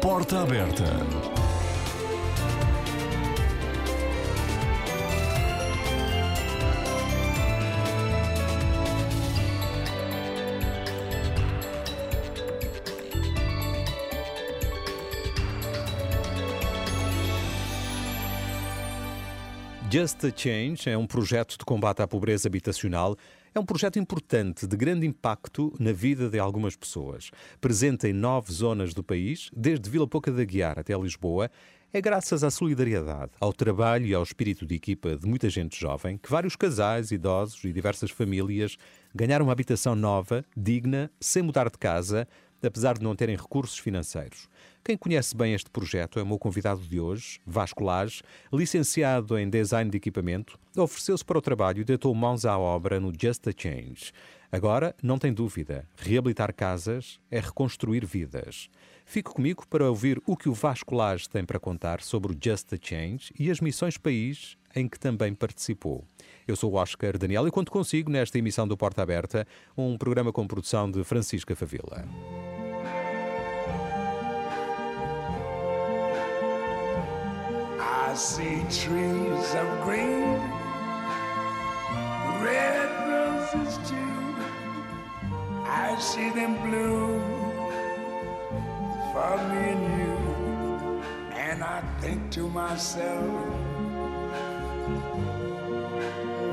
Porta aberta. Just a Change é um projeto de combate à pobreza habitacional. É um projeto importante, de grande impacto na vida de algumas pessoas. Presente em nove zonas do país, desde Vila Pouca da Guiar até Lisboa, é graças à solidariedade, ao trabalho e ao espírito de equipa de muita gente jovem que vários casais, idosos e diversas famílias ganharam uma habitação nova, digna, sem mudar de casa, apesar de não terem recursos financeiros. Quem conhece bem este projeto é o meu convidado de hoje, Vasco Lage, licenciado em Design de Equipamento, ofereceu-se para o trabalho e deitou mãos à obra no Just a Change. Agora, não tem dúvida, reabilitar casas é reconstruir vidas. Fique comigo para ouvir o que o Vasco Lage tem para contar sobre o Just a Change e as missões país em que também participou. Eu sou o Oscar Daniel e conto consigo nesta emissão do Porta Aberta, um programa com produção de Francisca Favila. I see trees of green, red roses too. I see them bloom for me and you. And I think to myself,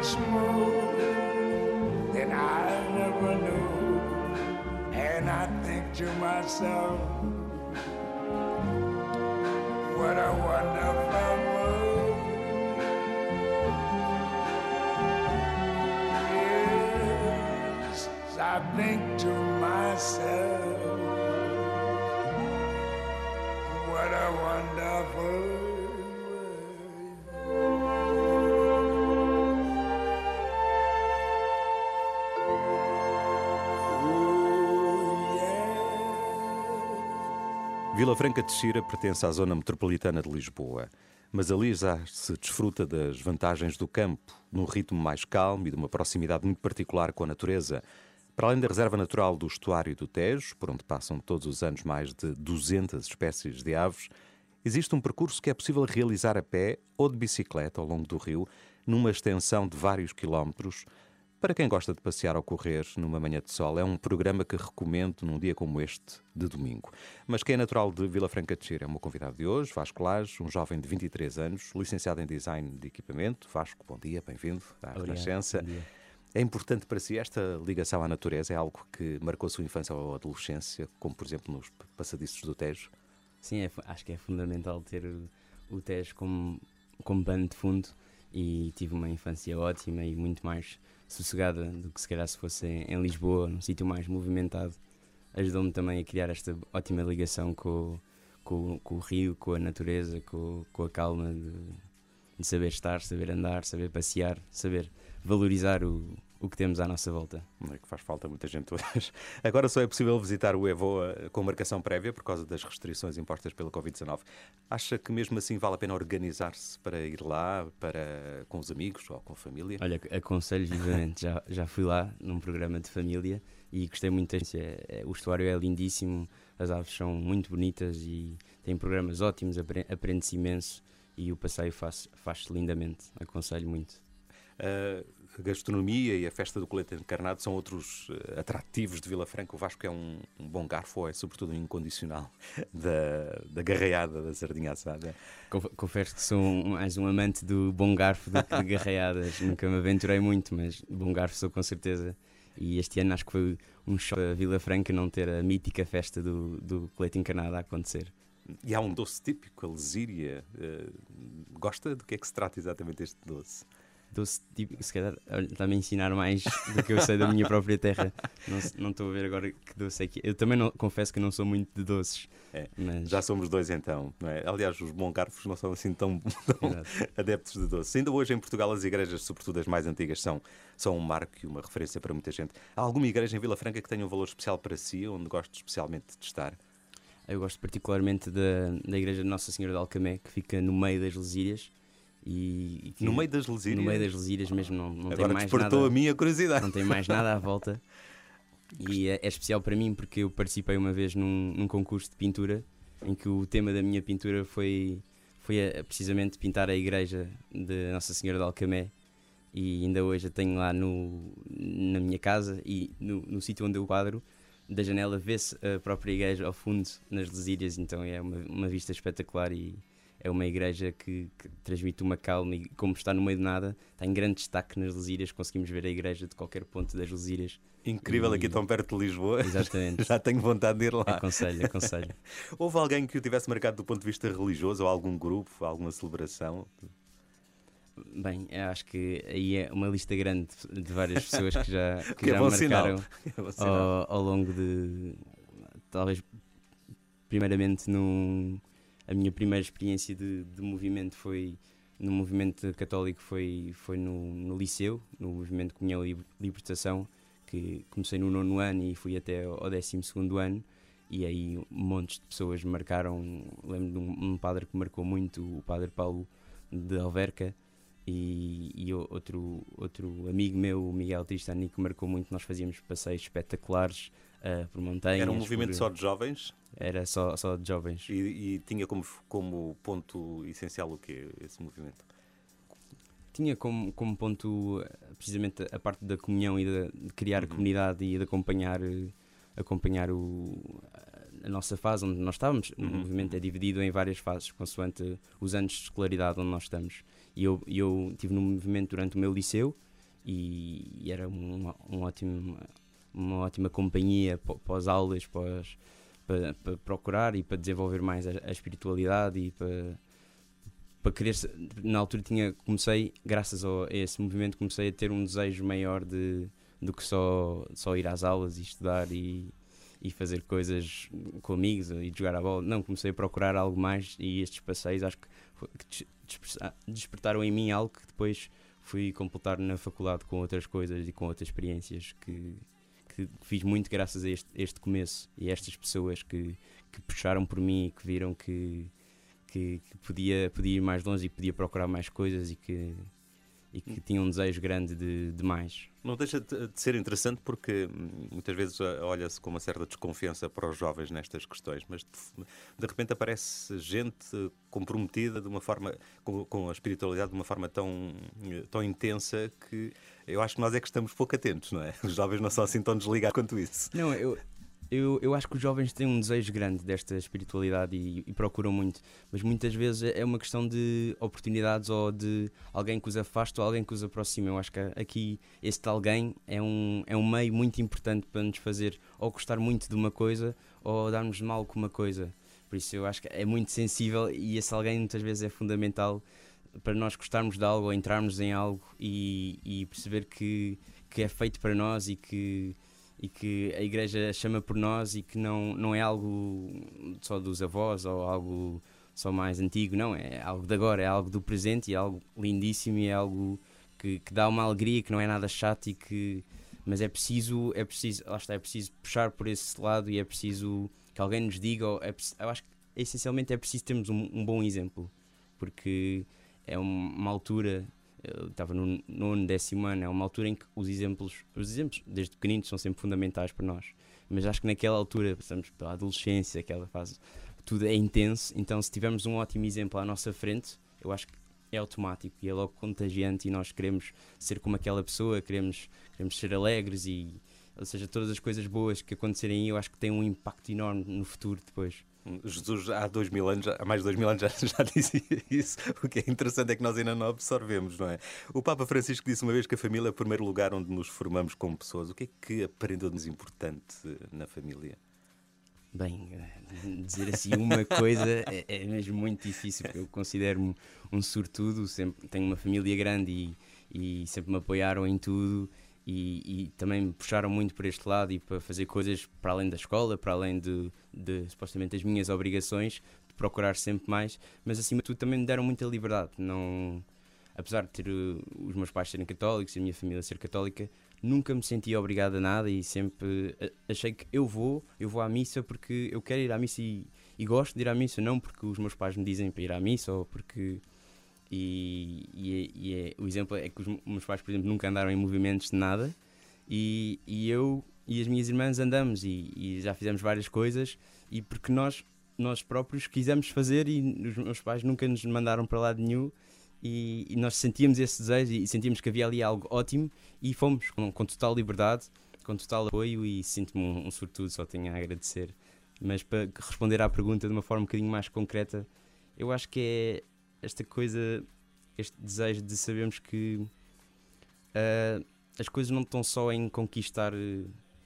much more than I never knew. And I think to myself, what a wonderful world. Yes, I think to myself, what a wonderful Vila Franca de Xira pertence à zona metropolitana de Lisboa, mas ali já se desfruta das vantagens do campo, num ritmo mais calmo e de uma proximidade muito particular com a natureza. Para além da reserva natural do estuário do Tejo, por onde passam todos os anos mais de 200 espécies de aves, existe um percurso que é possível realizar a pé ou de bicicleta ao longo do rio, numa extensão de vários quilómetros. Para quem gosta de passear ou correr numa manhã de sol, é um programa que recomendo num dia como este, de domingo. Mas quem é natural de Vila Franca de Xira é o meu convidado de hoje, Vasco Lage, um jovem de 23 anos, licenciado em Design de Equipamento. Vasco, bom dia, bem-vindo à Obrigado, Renascença. bom dia. É importante para si esta ligação à natureza? É algo que marcou a sua infância ou adolescência, como por exemplo nos passadiços do Tejo? Sim, é acho que é fundamental ter o, o Tejo como, como bando de fundo e tive uma infância ótima e muito mais sossegada do que se calhar se fosse em, Lisboa, num sítio mais movimentado. Ajudou-me também a criar esta ótima ligação com, com, com o rio, com a natureza, com, com a calma de, de saber estar, saber andar, saber passear, saber valorizar o, o que temos à nossa volta. Não é que faz falta muita gente hoje. Agora só é possível visitar o EVOA com marcação prévia por causa das restrições impostas pela Covid-19. Acha que mesmo assim vale a pena organizar-se para ir lá, para com os amigos ou com a família? Olha, aconselho vivamente, já, já fui lá num programa de família e gostei muito. É, é, o estuário é lindíssimo, as aves são muito bonitas e tem programas ótimos, aprende-se imenso e o passeio faz-se faz lindamente. Aconselho muito. Uh, a gastronomia e a festa do colete encarnado são outros uh, atrativos de Vila Franca. O Vasco é um, um, bom garfo, é sobretudo um incondicional da, da garreada da sardinha assada. Confesso que sou mais um amante do bom garfo do que de garreadas. Nunca me aventurei muito, mas bom garfo sou com certeza. E este ano acho que foi um choque a Vila Franca não ter a mítica festa do, do colete encarnado a acontecer. E há um doce típico, a lesíria. Uh, gosta do que é que se trata exatamente este doce? Doce típico, se calhar está-me a ensinar mais do que eu sei da minha própria terra. Não estou a ver agora que doce é que. Eu também não, confesso que não sou muito de doces. É, mas... Já somos dois então, é? Aliás, os moncarfos não são assim tão, tão adeptos de doces. Ainda hoje em Portugal as igrejas, sobretudo as mais antigas, são, são um marco e uma referência para muita gente. Há alguma igreja em Vila Franca que tenha um valor especial para si, onde gosto especialmente de estar? Eu gosto particularmente da, da Igreja de Nossa Senhora de Alcamé, que fica no meio das Lesírias e, e no meio das lesírias? No meio das lesírias mesmo, não, não Agora tem mais despertou nada. a minha curiosidade. Não tem mais nada à volta. E é, é, especial para mim porque eu participei uma vez num, num, concurso de pintura em que o tema da minha pintura foi, foi a, precisamente pintar a igreja de Nossa Senhora de Alcamé. E ainda hoje a tenho lá no, na minha casa e no, no sítio onde eu quadro, da janela vê-se a própria igreja ao fundo nas lesírias, então é uma, uma vista espetacular e é uma igreja que, que, transmite uma calma e, como está no meio de nada, está em grande destaque nas Lesírias. Conseguimos ver a igreja de qualquer ponto das Lesírias. Incrível, e... aqui tão perto de Lisboa. Exatamente. Já tenho vontade de ir lá. Aconselho, aconselho. Houve alguém que o tivesse marcado do ponto de vista religioso, ou algum grupo, alguma celebração? Bem, acho que aí é uma lista grande de várias pessoas que já, que, que é já marcaram é ao, ao longo de. Talvez, primeiramente, num a minha primeira experiência de, de movimento foi no movimento católico foi, foi no, no liceu, no movimento Comunhão e Libertação, que comecei no nono ano e fui até ao décimo segundo ano, e aí montes de pessoas marcaram, lembro de um, um, padre que marcou muito, o padre Paulo de Alverca, e, e outro, outro amigo meu, o Miguel Tristani, que marcou muito, nós fazíamos passeios espetaculares uh, por montanhas. Era um movimento por... só de jovens? Era só, só de jovens. E, e, tinha como, como ponto essencial o quê, esse movimento? Tinha como, como ponto precisamente a parte da comunhão e de, de criar uhum. comunidade e de acompanhar, acompanhar o, a nossa fase onde nós estávamos. Uhum. O movimento é dividido em várias fases, consoante os anos de escolaridade onde nós estamos. E eu, eu estive no movimento durante o meu liceu e, e era um, um ótimo, uma ótima companhia pós-aulas, pós, para, para, procurar e para desenvolver mais a, a espiritualidade e para, para querer. Na altura tinha, comecei, graças a esse movimento, comecei a ter um desejo maior de, do que só, só ir às aulas e estudar e, e fazer coisas com amigos e jogar a bola. Não, comecei a procurar algo mais e estes passeios acho que, que despertaram em mim algo que depois fui completar na faculdade com outras coisas e com outras experiências que, que fiz muito graças a este, este começo e a estas pessoas que, que puxaram por mim e que viram que, que, que, podia, podia ir mais longe e podia procurar mais coisas e que, e que tinham um desejo grande de, de mais. Não deixa de ser interessante porque hum, muitas vezes eh, olha-se com uma certa desconfiança para os jovens nestas questões, mas de repente aparece gente comprometida de uma forma com, com a espiritualidade de uma forma tão, eh, tão intensa que eu acho que nós é que estamos pouco atentos, não é? Os jovens não são assim tão desligados quanto isso. Não, eu, eu, eu acho que os jovens têm um desejo grande desta espiritualidade e, e, procuram muito, mas muitas vezes é uma questão de oportunidades ou de alguém que os afasta ou alguém que os aproxima. Eu acho que aqui este alguém é um, é um meio muito importante para nos fazer ou gostar muito de uma coisa ou darmos mal com uma coisa. Por isso eu acho que é muito sensível e esse alguém muitas vezes é fundamental para nós gostarmos de algo ou entrarmos em algo e, e perceber que, que é feito para nós e que e que a igreja chama por nós e que não, não é algo só dos avós ou algo só mais antigo, não, é algo de agora, é algo do presente e é algo lindíssimo e é algo que, que dá uma alegria, que não é nada chato e que mas é preciso, é preciso, lá está, é preciso puxar por esse lado e é preciso que alguém nos diga, é, eu acho que essencialmente é preciso termos um, um bom exemplo, porque é uma altura eu estava no nono, décimo ano, é uma altura em que os exemplos, os exemplos desde pequeninos são sempre fundamentais para nós. Mas acho que naquela altura, passamos pela adolescência, aquela fase, tudo é intenso, então se tivermos um ótimo exemplo à nossa frente, eu acho que é automático e é logo contagiante e nós queremos ser como aquela pessoa, queremos, queremos ser alegres e, ou seja, todas as coisas boas que acontecerem aí eu acho que têm um impacto enorme no futuro depois. Jesus há dois mil anos, há mais de dois mil anos já, já dizia isso. O que é interessante é que nós ainda não absorvemos, não é? O Papa Francisco disse uma vez que a família é o primeiro lugar onde nos formamos como pessoas. O que é que aprendeu-nos importante na família? Bem, eh, dizer assim uma coisa é, é mesmo muito difícil. Eu considero-me um sortudo, sempre tenho uma família grande e, e sempre me apoiaram em tudo e, e, também puxaram muito por este lado e para fazer coisas para além da escola, para além de, de supostamente as minhas obrigações, de procurar sempre mais, mas acima de tudo também me deram muita liberdade. Não, apesar de ter uh, os meus pais serem católicos e a minha família ser católica, nunca me senti obrigado a nada e sempre achei que eu vou, eu vou à missa porque eu quero ir à missa e, e gosto de ir à missa, não porque os meus pais me dizem para ir à missa ou porque. E, e, e é, o exemplo é que os meus pais, por exemplo, nunca andaram em movimentos de nada. E, e eu e as minhas irmãs andamos e, e já fizemos várias coisas. E porque nós nós próprios quisemos fazer e os meus pais nunca nos mandaram para lado nenhum. E, e, nós sentíamos esse desejo e sentíamos que havia ali algo ótimo. E fomos com, com total liberdade, com total apoio. E sinto-me um, um sortudo, só tenho a agradecer. Mas para responder à pergunta de uma forma um bocadinho mais concreta, eu acho que é esta coisa, este desejo de sabermos que uh, as coisas não estão só em conquistar,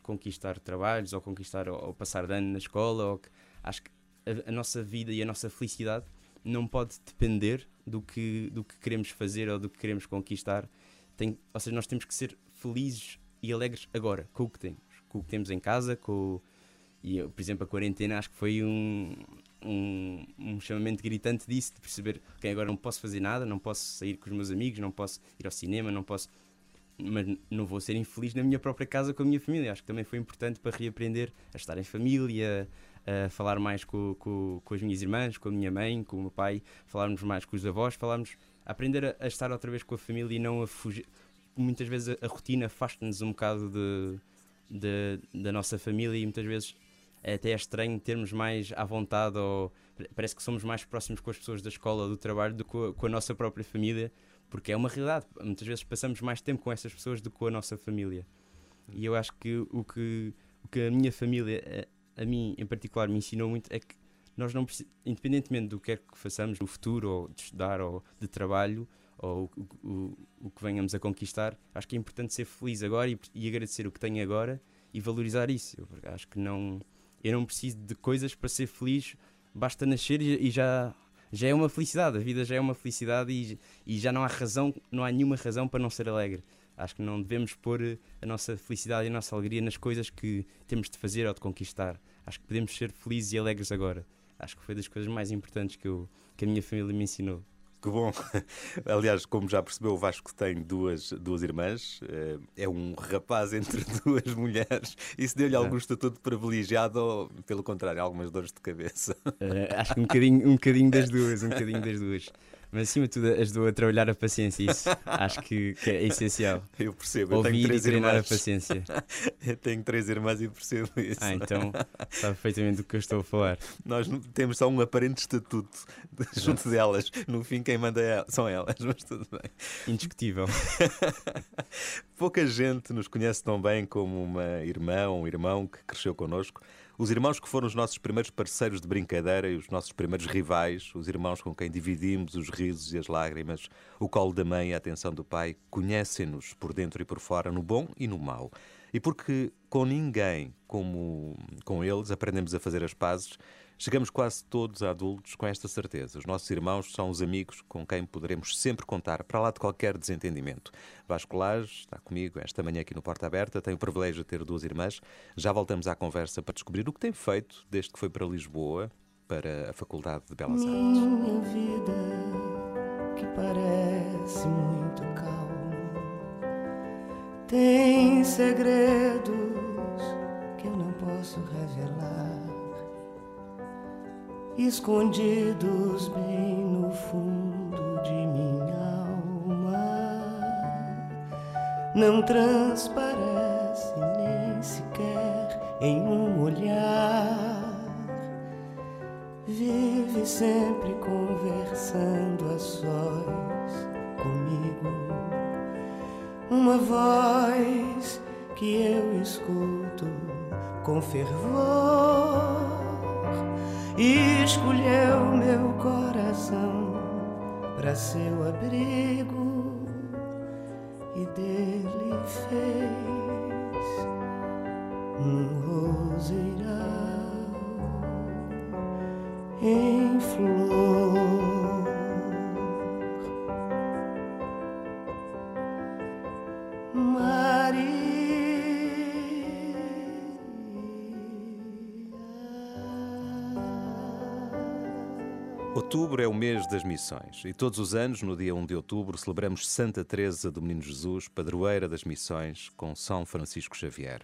conquistar trabalhos ou conquistar ou, passar de ano na escola. Ou que, acho que a, a nossa vida e a nossa felicidade não pode depender do que, do que queremos fazer ou do que queremos conquistar. Tem, ou seja, nós temos que ser felizes e alegres agora, com o que temos. Com o que temos em casa, com. E, por exemplo, a quarentena acho que foi um, um, um chamamento gritante disso, de perceber okay, agora não posso fazer nada, não posso sair com os meus amigos, não posso ir ao cinema, não posso. Mas não vou ser infeliz na minha própria casa com a minha família. Acho que também foi importante para reaprender a estar em família, a falar mais com, com, com, as minhas irmãs, com a minha mãe, com o meu pai, falarmos mais com os avós, falarmos, aprender a, a estar outra vez com a família e não a fugir. Muitas vezes a, a rotina afasta-nos um bocado de, de, da nossa família e muitas vezes até é estranho termos mais à vontade ou parece que somos mais próximos com as pessoas da escola, do trabalho, do que com a, a nossa própria família, porque é uma realidade. Muitas vezes passamos mais tempo com essas pessoas do que com a nossa família. E eu acho que o que, o que a minha família eh, a mim em particular me ensinou muito é que nós não independentemente do que é que façamos no futuro, ou de estudar, ou de trabalho, ou o, o, o que venhamos a conquistar, acho que é importante ser feliz agora e, e agradecer o que tenho agora e valorizar isso. Eu acho que não, eu não preciso de coisas para ser feliz, basta nascer e, e já, já é uma felicidade, a vida já é uma felicidade e, e já não há razão, não há nenhuma razão para não ser alegre. Acho que não devemos pôr eh, a nossa felicidade e a nossa alegria nas coisas que temos de fazer ou de conquistar. Acho que podemos ser felizes e alegres agora. Acho que foi das coisas mais importantes que, eu, que a minha família me ensinou. Que bom! Aliás, como já percebeu, o Vasco tem duas, duas irmãs, eh, é um rapaz entre duas mulheres. Isso deu-lhe algum estatuto privilegiado ou, pelo contrário, algumas dores de cabeça? Uh, acho que um bocadinho, um bocadinho das duas, um bocadinho das duas. Mas acima de tudo ajudou a trabalhar a paciência, isso acho que, que é essencial. Eu percebo, Ouvir eu tenho três e treinar irmãs. a paciência. eu tenho três irmãs e percebo isso. Ah, então sabe perfeitamente do que eu estou a falar. Nós temos só um aparente estatuto junto delas. No fim, quem manda é, são elas, mas tudo bem. Indiscutível. Pouca gente nos conhece tão bem como uma irmã ou um irmão que cresceu connosco. Os irmãos que foram os nossos primeiros parceiros de brincadeira e os nossos primeiros rivais, os irmãos com quem dividimos os risos e as lágrimas, o colo da mãe e a atenção do pai, conhecem-nos por dentro e por fora, no bom e no mau. E porque com ninguém como com eles aprendemos a fazer as pazes, Chegamos quase todos adultos com esta certeza. Os nossos irmãos são os amigos com quem poderemos sempre contar, para lá de qualquer desentendimento. Vasco Lage está comigo esta manhã aqui no Porta Aberta. Tenho o privilégio de ter duas irmãs. Já voltamos à conversa para descobrir o que tem feito desde que foi para Lisboa, para a Faculdade de Belas Artes. Minha vida que parece muito calma tem segredos que eu não posso revelar escondidos bem no fundo de minha alma. não transparece nem sequer em um olhar. Vive sempre conversando a sós comigo. Uma voz que eu escuto com fervor e escolheu meu coração para seu abrigo e dele fez um roseiral em flor. Outubro é o mês das missões e todos os anos, no dia 1 de outubro, celebramos Santa Teresa do Menino Jesus, padroeira das missões, com São Francisco Xavier.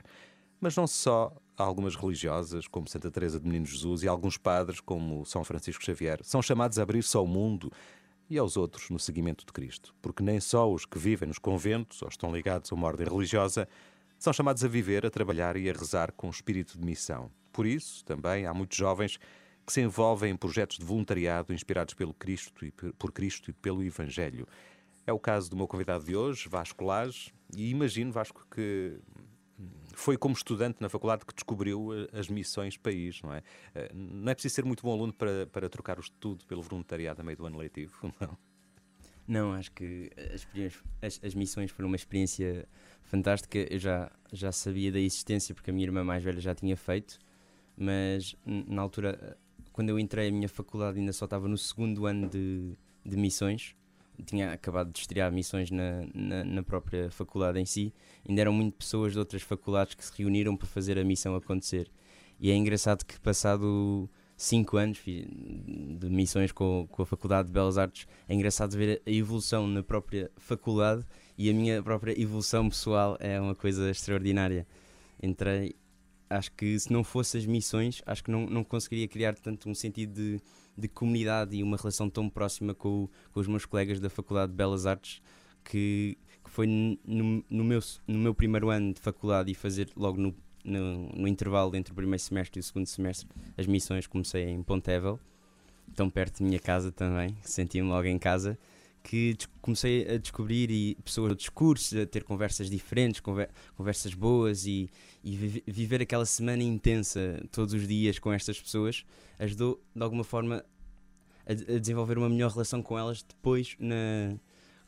Mas não só algumas religiosas, como Santa Teresa do Menino Jesus, e alguns padres, como São Francisco Xavier, são chamados a abrir-se ao mundo e aos outros no seguimento de Cristo, porque nem só os que vivem nos conventos ou estão ligados a uma ordem religiosa são chamados a viver, a trabalhar e a rezar com espírito de missão. Por isso, também há muitos jovens que se envolvem em projetos de voluntariado inspirados pelo Cristo e por Cristo e pelo Evangelho. É o caso do meu convidado de hoje, Vasco Lage, e imagino, Vasco, que foi como estudante na faculdade que descobriu eh, as missões país, não é? Eh, não é preciso ser muito bom aluno para, para trocar o estudo pelo voluntariado a meio do ano letivo, não? Não, acho que as, as, missões foram uma experiência fantástica. Eu já, já sabia da existência porque a minha irmã mais velha já tinha feito, mas na altura quando eu entrei a minha faculdade ainda só estava no segundo ano de, de missões, tinha acabado de estrear missões na, na, na, própria faculdade em si, ainda eram muito pessoas de outras faculdades que se reuniram para fazer a missão acontecer. E é engraçado que passado cinco anos de missões com, com a Faculdade de Belas Artes, é engraçado ver a evolução na própria faculdade e a minha própria evolução pessoal é uma coisa extraordinária. Entrei acho que se não fosse as missões, acho que não, não conseguiria criar tanto um sentido de, de comunidade e uma relação tão próxima com, com os meus colegas da Faculdade de Belas Artes que, que foi no, no, meu, no meu primeiro ano de faculdade e fazer logo no, no, no, intervalo entre o primeiro semestre e o segundo semestre as missões comecei em Pontevel, tão perto da minha casa também, senti-me logo em casa que comecei a descobrir e pessoas de cursos, a ter conversas diferentes, conversas boas e, e viver aquela semana intensa todos os dias com estas pessoas ajudou de alguma forma a, a desenvolver uma melhor relação com elas depois na,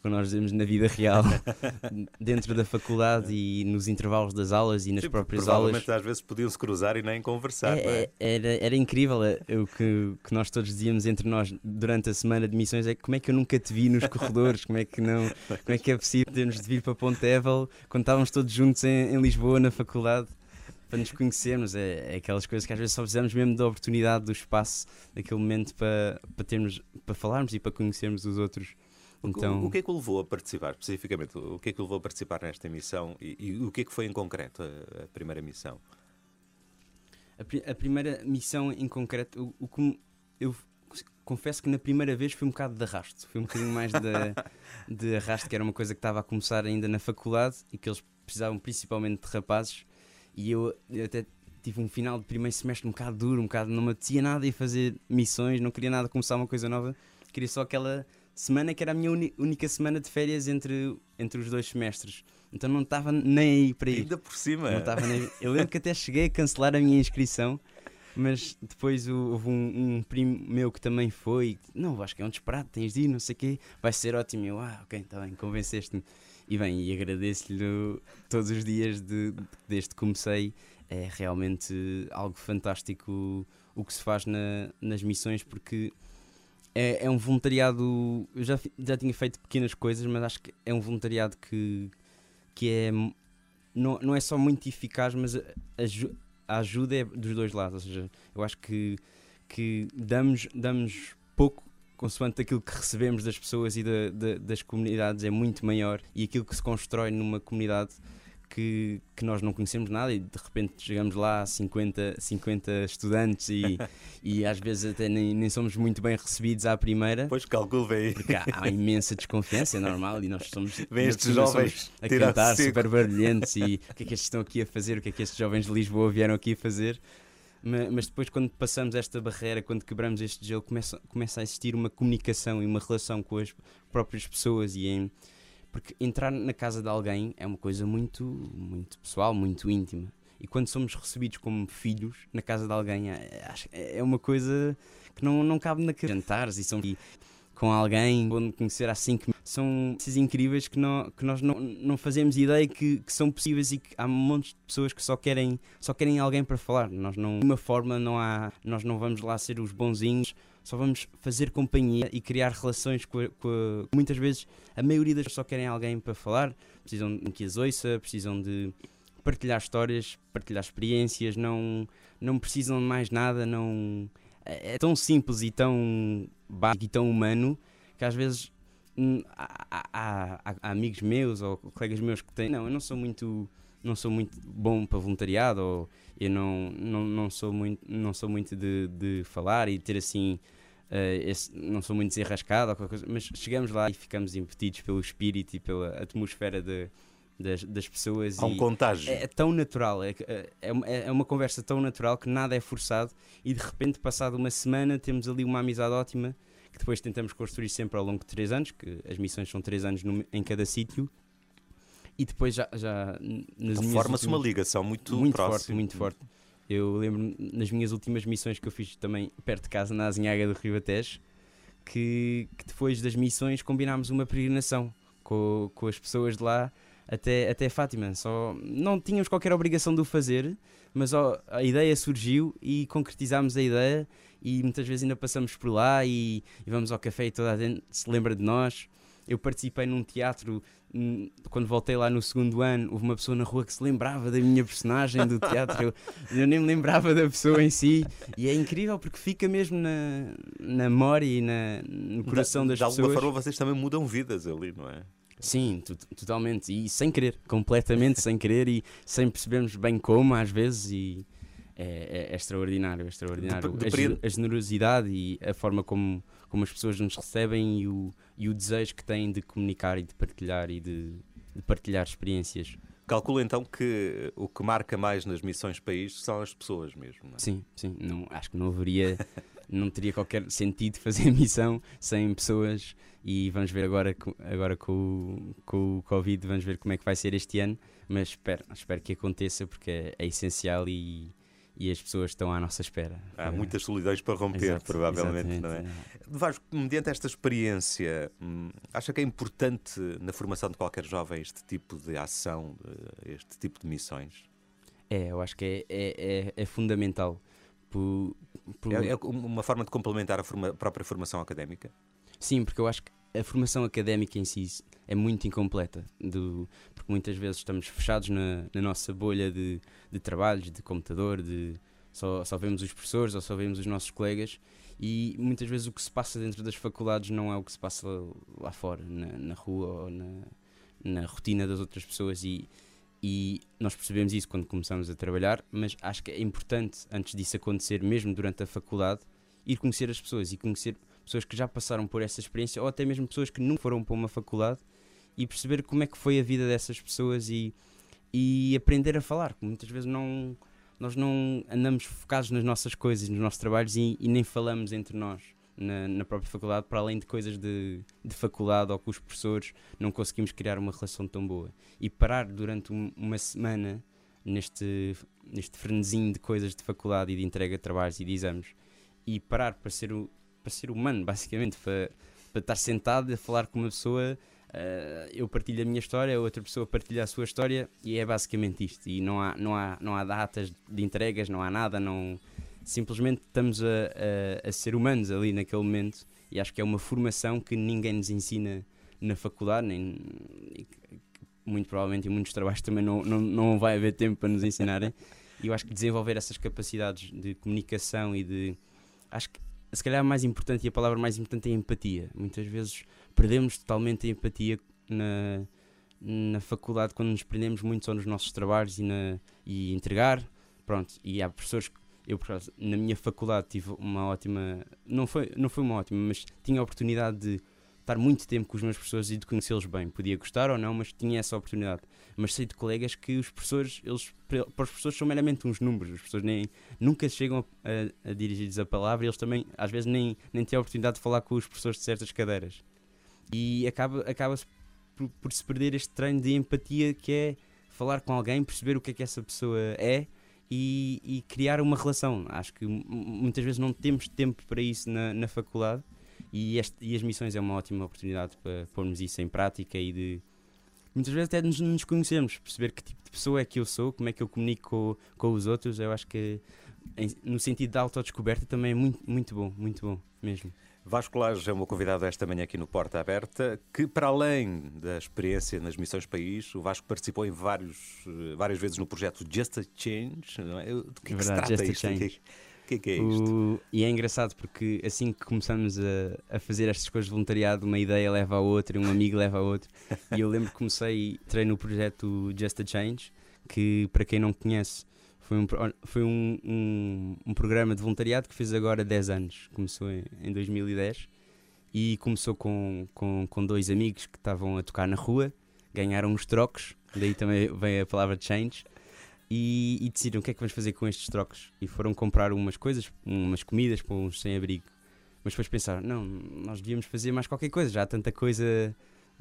como nós dizemos na vida real, dentro da faculdade e nos intervalos das aulas e nas Sim, próprias provavelmente aulas. às vezes podiam-se cruzar e nem conversar. É, é? é? Era, era incrível é, o que, que nós todos dizíamos entre nós durante a semana de missões é como é que eu nunca te vi nos corredores, como é que não, como é que é possível termos de vir para Pontevel quando estávamos todos juntos em, em Lisboa na faculdade para nos conhecermos. É, é, aquelas coisas que às vezes só precisamos mesmo da oportunidade, do espaço, daquele momento para, para, termos, para falarmos e para conhecermos os outros então... O, o, que é que o levou a participar, especificamente? O que é que o levou a participar nesta missão e, e o que é que foi em concreto a, a primeira missão? A, a, primeira missão em concreto, o, o eu confesso que na primeira vez foi um bocado de arrasto, foi um bocadinho mais de, de arrasto, que era uma coisa que estava a começar ainda na faculdade e que eles precisavam principalmente de rapazes. E eu, eu até tive um final de primeiro semestre um bocado duro, um bocado não me apetecia nada a fazer missões, não queria nada começar uma coisa nova, queria só aquela semana que era a minha única semana de férias entre, entre os dois semestres. Então não estava nem aí para ir. Ainda por cima. Não nem... Eu lembro que até cheguei a cancelar a minha inscrição, mas depois houve um, um primo meu que também foi. Não, acho que é um disparate, tens de ir, não sei o quê, vai ser ótimo. Eu, ah, ok, está bem, convenceste-me. E bem, e agradeço-lhe todos os dias de, desde que comecei. É realmente algo fantástico o que se faz na, nas missões, porque é, é um voluntariado. Eu já, já tinha feito pequenas coisas, mas acho que é um voluntariado que, que é. Não, não é só muito eficaz, mas a, a ajuda é dos dois lados. Ou seja, eu acho que, que damos, damos pouco consoante aquilo que recebemos das pessoas e da, da, das comunidades é muito maior e aquilo que se constrói numa comunidade que, que nós não conhecemos nada e de repente chegamos lá 50, 50 estudantes e, e às vezes até nem, nem somos muito bem recebidos à primeira. Pois calculo bem. Porque há, há imensa desconfiança, é normal, e nós somos Vêm estes jovens a cantar super barulhentos e o que é que estes estão aqui a fazer, o que é que estes jovens de Lisboa vieram aqui a fazer. Ma- Mas depois, quando passamos esta barreira, quando quebramos este gelo, começa, começa a existir uma comunicação e uma relação com as próprias pessoas. E em, porque entrar na casa de alguém é uma coisa muito, muito pessoal, muito íntima. E quando somos recebidos como filhos na casa de alguém, é, acho- é uma coisa que não, não cabe na. Jantares e são com alguém, onde conhecer há cinco minutos. São coisas incríveis que, nó- que nós não, não fazemos ideia que, que são possíveis e que há montes de pessoas que só querem, só querem alguém para falar. Nós não, de uma forma, não há, nós não vamos lá ser os bonzinhos, só vamos fazer companhia e criar relações com a, com a- Muitas vezes, a maioria das pessoas só querem alguém para falar, precisam de que as ouça, precisam de partilhar histórias, partilhar experiências, não, não precisam de mais nada, não... É é tão simples e tão básico e tão humano que às vezes hum, há, há- há- há amigos meus ou colegas meus que têm. Não, eu não sou muito, não sou muito bom para voluntariado ou eu não, não, não sou muito, não sou muito de, de falar e ter assim. eh, esse- não sou muito desenrascado ou qualquer coisa, mas chegamos lá e ficamos impedidos pelo espírito e pela atmosfera de- das, das pessoas. Há um e, contágio. é, é tão natural, é, que, é, é uma- é uma conversa tão natural que nada é forçado e de repente, passado uma semana, temos ali uma amizade ótima que depois tentamos construir sempre ao longo de três anos, que as missões são três anos num- em cada sítio. E depois já, já nas Então Forma-se uma ligação muito, muito próxima. forte, muito forte. Eu lembro nas minhas últimas missões que eu fiz também perto de casa, na Azinhaga do Rio Atejo, que, que depois das missões combinámos uma peregrinação com, com as pessoas de lá até, até Fátima. Só não tínhamos qualquer obrigação de o fazer, mas ó, a ideia surgiu e concretizámos a ideia e muitas vezes ainda passamos por lá e, e vamos ao café e toda a gente se lembra de nós. Eu participei num teatro quando voltei lá no segundo ano. Houve uma pessoa na rua que se lembrava da minha personagem do teatro. Eu, eu nem me lembrava da pessoa em si. E é incrível porque fica mesmo na, na memória e na, no coração de, das de alguma pessoas. forma vocês também mudam vidas ali, não é? Sim, to- totalmente. E sem querer, completamente sem querer e sem percebermos bem como, às vezes. E é, é- é extraordinário, é extraordinário. Dep- A ge- depende- a, generosidade e a forma como, como as pessoas nos recebem e o, e o desejo que têm de comunicar e de partilhar e de, de partilhar experiências. Calculo então que o que marca mais nas missões país são as pessoas mesmo. Não é? Sim, sim. Não, acho que não haveria, não teria qualquer sentido fazer missão sem pessoas. E vamos ver agora, agora com, o, com o Covid, vamos ver como é que vai ser este ano. Mas espero, espero que aconteça porque é, é essencial e, e as pessoas estão à nossa espera. Há muitas solidões para romper, Exato, provavelmente, não é? Vasco, mediante esta experiência, hum, acha que é importante na formação de qualquer jovem este tipo de ação, de- este tipo de missões? É, eu acho que é, é, é, é fundamental. Por, por- É, é uma forma de complementar a forma- a própria formação académica? Sim, porque eu acho que a formação académica em si é muito incompleta, do, porque muitas vezes estamos fechados na, na nossa bolha de, de trabalhos, de computador, de só, só vemos os professores ou só vemos os nossos colegas e muitas vezes o que se passa dentro das faculdades não é o que se passa lá fora, na, na rua ou na, na rotina das outras pessoas e, e nós percebemos isso quando começamos a trabalhar, mas acho que é importante, antes disso acontecer, mesmo durante a faculdade, ir conhecer as pessoas e conhecer pessoas que já passaram por essa experiência ou até mesmo pessoas que nunca foram para uma faculdade e perceber como é que foi a vida dessas pessoas e, e aprender a falar. que Muitas vezes não, nós não andamos focados nas nossas coisas, nos nossos trabalhos e, e nem falamos entre nós na, na própria faculdade, para além de coisas de, de faculdade ou com os professores, não conseguimos criar uma relação tão boa. E parar durante um- uma semana neste, neste frenesinho de coisas de faculdade e de entrega de trabalhos e de exames e parar para ser, o, para ser humano, basicamente, para, para estar sentado a falar com uma pessoa. eh, eu partilho a minha história, outra pessoa partilha a sua história e é basicamente isto. E não há, não há, não há datas de entregas, não há nada, não, simplesmente estamos a, a, a ser humanos ali naquele momento. E acho que é uma formação que ninguém nos ensina na faculdade, nem, e muito provavelmente em muitos trabalhos também não, não, não vai haver tempo para nos ensinarem. E eu acho que desenvolver essas capacidades de comunicação e de. Acho que se calhar a mais importante e a palavra mais importante é empatia. Muitas vezes perdemos totalmente a empatia na, na faculdade, quando nos prendemos muito só nos nossos trabalhos e, na, e entregar, pronto, e há professores que eu, por acaso, na minha faculdade tive uma ótima, não foi, não foi uma ótima, mas tinha a oportunidade de estar muito tempo com os meus professores e de conhecê-los bem. Podia gostar ou não, mas tinha essa oportunidade. Mas sei de colegas que os professores, eles, para os professores são meramente uns números. Os professores nem, nunca chegam a, a, dirigir-lhes a palavra e eles também, às vezes, nem, nem têm a oportunidade de falar com os professores de certas cadeiras. E acaba, acaba-se por, por se perder este treino de empatia que é falar com alguém, perceber o que é que essa pessoa é e, e, criar uma relação. Acho que muitas vezes não temos tempo para isso na, na faculdade e, este, e, as missões é uma ótima oportunidade para pormos isso em prática e de muitas vezes até nos, nos conhecermos, perceber que tipo de pessoa é que eu sou, como é que eu comunico com, com os outros. Eu acho que em, no sentido da autodescoberta também é muito, muito bom, muito bom mesmo. Vasco Lages é o meu convidado esta manhã aqui no Porta Aberta, que para além da experiência nas missões país, o Vasco participou em vários, eh, várias vezes no projeto Just a Change. Não é? Do que, é que se trata Just isto? O que, é, que é isto? O... E é engraçado porque assim que começamos a, a fazer estas coisas de voluntariado, uma ideia leva a outra, um amigo leva a outro. e eu lembro que comecei, treino no projeto Just a Change, que para quem não conhece, foi um, foi um, um, um, programa de voluntariado que fez agora 10 anos. Começou em, em 2010 e começou com, com, com dois amigos que estavam a tocar na rua, ganharam uns trocos, daí também vem a palavra change, e, e decidiram o que é que vamos fazer com estes trocos. E foram comprar umas coisas, umas comidas para uns sem-abrigo. Mas depois pensaram, não, nós devíamos fazer mais qualquer coisa, já há tanta coisa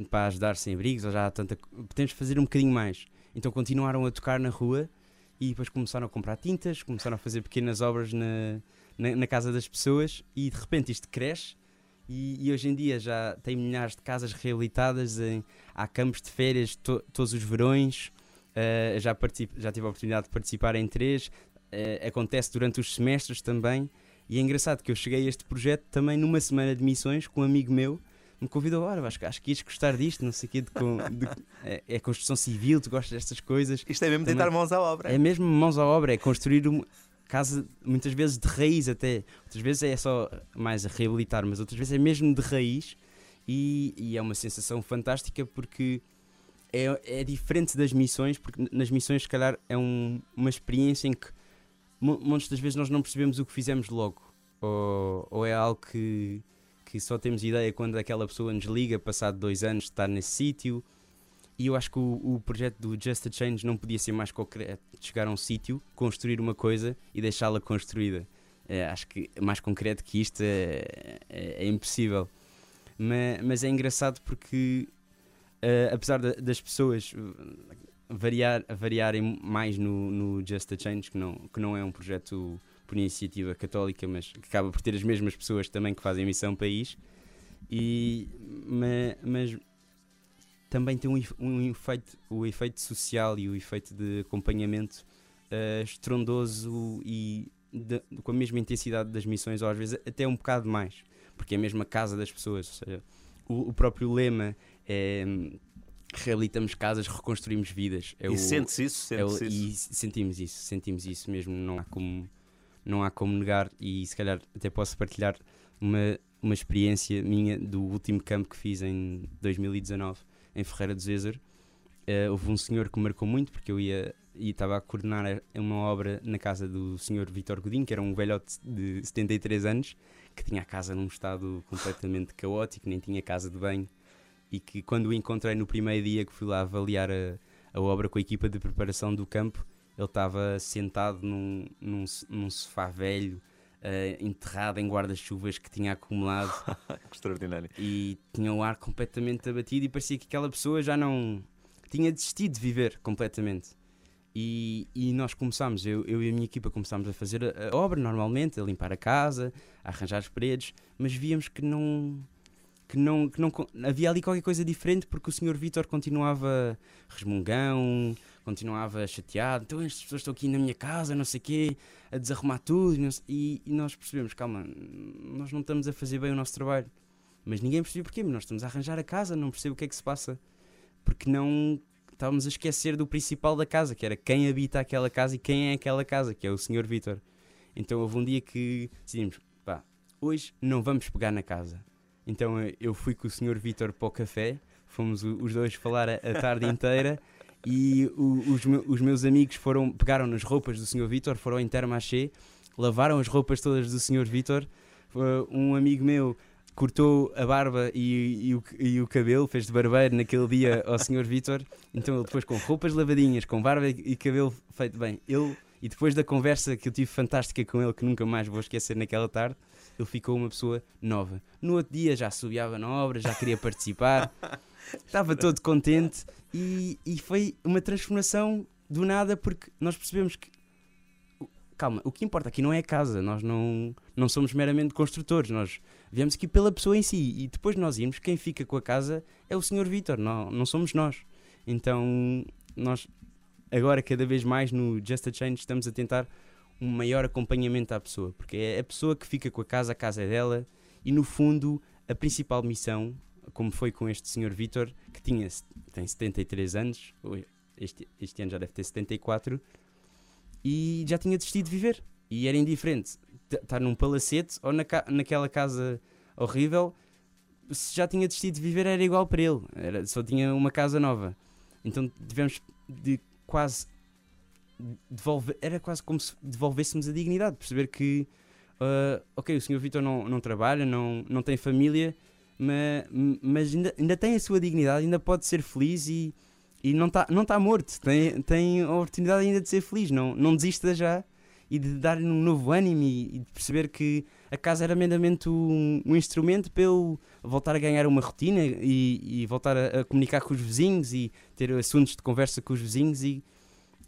para ajudar sem-abrigos, ou já há tanta. De fazer um bocadinho mais. Então continuaram a tocar na rua e depois começaram a comprar tintas, começaram a fazer pequenas obras na, na, na casa das pessoas e de repente isto cresce e, e, hoje em dia já tem milhares de casas reabilitadas, em, há campos de férias to, todos os verões, uh, já, já tive a oportunidade de participar em três, uh, acontece durante os semestres também. E é engraçado que eu cheguei a este projeto também numa semana de missões com um amigo meu me convidou, olha, acho, acho que ias gostar disto, não sei o quê, de, de, é, é, construção civil, tu gostas destas coisas. Isto é mesmo Também, tentar mãos à obra. É mesmo mãos à obra, é construir uma casa, muitas vezes de raiz até. Outras vezes é só mais a reabilitar, mas outras vezes é mesmo de raiz e, e é uma sensação fantástica porque é, é diferente das missões, porque nas missões, se calhar, é um, uma experiência em que muitas das vezes nós não percebemos o que fizemos logo. Ou, ou é algo que que só temos ideia quando aquela pessoa nos liga, passado dois anos, estar nesse sítio. E eu acho que o, o, projeto do Just a Change não podia ser mais concreto. Chegar a um sítio, construir uma coisa e deixá-la construída. É, acho que mais concreto que isto é, é, é impossível. Mas, mas, é engraçado porque, uh, apesar de, das pessoas variar, variarem mais no, no Just a Change, que não, que não é um projeto por iniciativa católica, mas que acaba por ter as mesmas pessoas também que fazem missão país, e, mas, mas também tem um, um, efeito, o efeito social e o efeito de acompanhamento uh, estrondoso e de, com a mesma intensidade das missões, ou às vezes até um bocado mais, porque é a casa das pessoas, ou seja, o, o próprio lema é reabilitamos casas, reconstruímos vidas. É e sente-se isso? Sente é o, isso? E sentimos isso, sentimos isso mesmo, não há como não há como negar e se calhar até posso partilhar uma, uma experiência minha do último campo que fiz em 2019 em Ferreira do Zezer. Uh, houve um senhor que me marcou muito porque eu ia e estava a coordenar uma obra na casa do senhor Vitor Godinho, que era um velhote de 73 anos, que tinha a casa num estado completamente caótico, nem tinha casa de banho, e que quando o encontrei no primeiro dia que fui lá avaliar a, a obra com a equipa de preparação do campo, ele estava sentado num, num, num sofá velho, uh, enterrado em guarda-chuvas que tinha acumulado. Extraordinário. E tinha o ar completamente abatido e parecia que aquela pessoa já não. tinha desistido de viver completamente. E, e nós começámos, eu, eu e a minha equipa começámos a fazer a, a obra normalmente, a limpar a casa, a arranjar as paredes, mas víamos que não que não, que não havia ali qualquer coisa diferente porque o senhor Vitor continuava resmungão, continuava chateado, então estas pessoas estão aqui na minha casa, não sei quê, a desarrumar tudo, e, e, nós percebemos, calma, nós não estamos a fazer bem o nosso trabalho. Mas ninguém percebeu porquê, nós estamos a arranjar a casa, não percebo o que é que se passa. Porque não estávamos a esquecer do principal da casa, que era quem habita aquela casa e quem é aquela casa, que é o Sr. Vitor. Então houve um dia que decidimos, pá, hoje não vamos pegar na casa. Então eu fui com o Sr. Vitor para o café, fomos os dois falar a, a tarde inteira e o- os, meu- os meus amigos foram, pegaram nas roupas do Sr. Vítor, foram ao Intermarché, lavaram as roupas todas do. Vítor. Uh, Um amigo meu cortou a barba e, e o, e o cabelo, fez de barbeiro naquele dia ao Sr. Vítor. Então ele depois com roupas lavadinhas, com barba e cabelo feito bem. Ele, e depois da conversa que eu tive fantástica com ele, que nunca mais vou esquecer naquela tarde, ele ficou uma pessoa nova. No outro dia já subiava na obra, já queria participar, estava todo contente e, e foi uma transformação do nada porque nós percebemos que calma, o que importa aqui não é a casa, nós não, não somos meramente construtores, nós viemos aqui pela pessoa em si e depois nós irmos, quem fica com a casa é o Sr. Vítor, não, não somos nós. Então nós agora cada vez mais no Just a Change estamos a tentar um maior acompanhamento à pessoa, porque é a pessoa que fica com a casa, a casa é dela, e no fundo a principal missão, como foi com este Sr. Vítor, que tinha, tem 73 anos, este, este ano já deve ter 74, e já tinha desistido de viver, e era indiferente estar num palacete ou na naquela casa horrível, se já tinha desistido de viver era igual para ele, era, só tinha uma casa nova. Então tivemos de quase devolver, era quase como se devolvêssemos a dignidade, perceber que ah, ok, o Sr. Vitor não, não trabalha, não, não tem família, mas, mas ainda, ainda tem a sua dignidade, ainda pode ser feliz e, e não está não tá morto, tem, tem a oportunidade ainda de ser feliz, não, não desista já e de dar-lhe um novo ânimo e, e de perceber que a casa era meramente um, um instrumento para voltar a ganhar uma rotina e, e voltar a, a comunicar com os vizinhos e ter assuntos de conversa com os vizinhos e,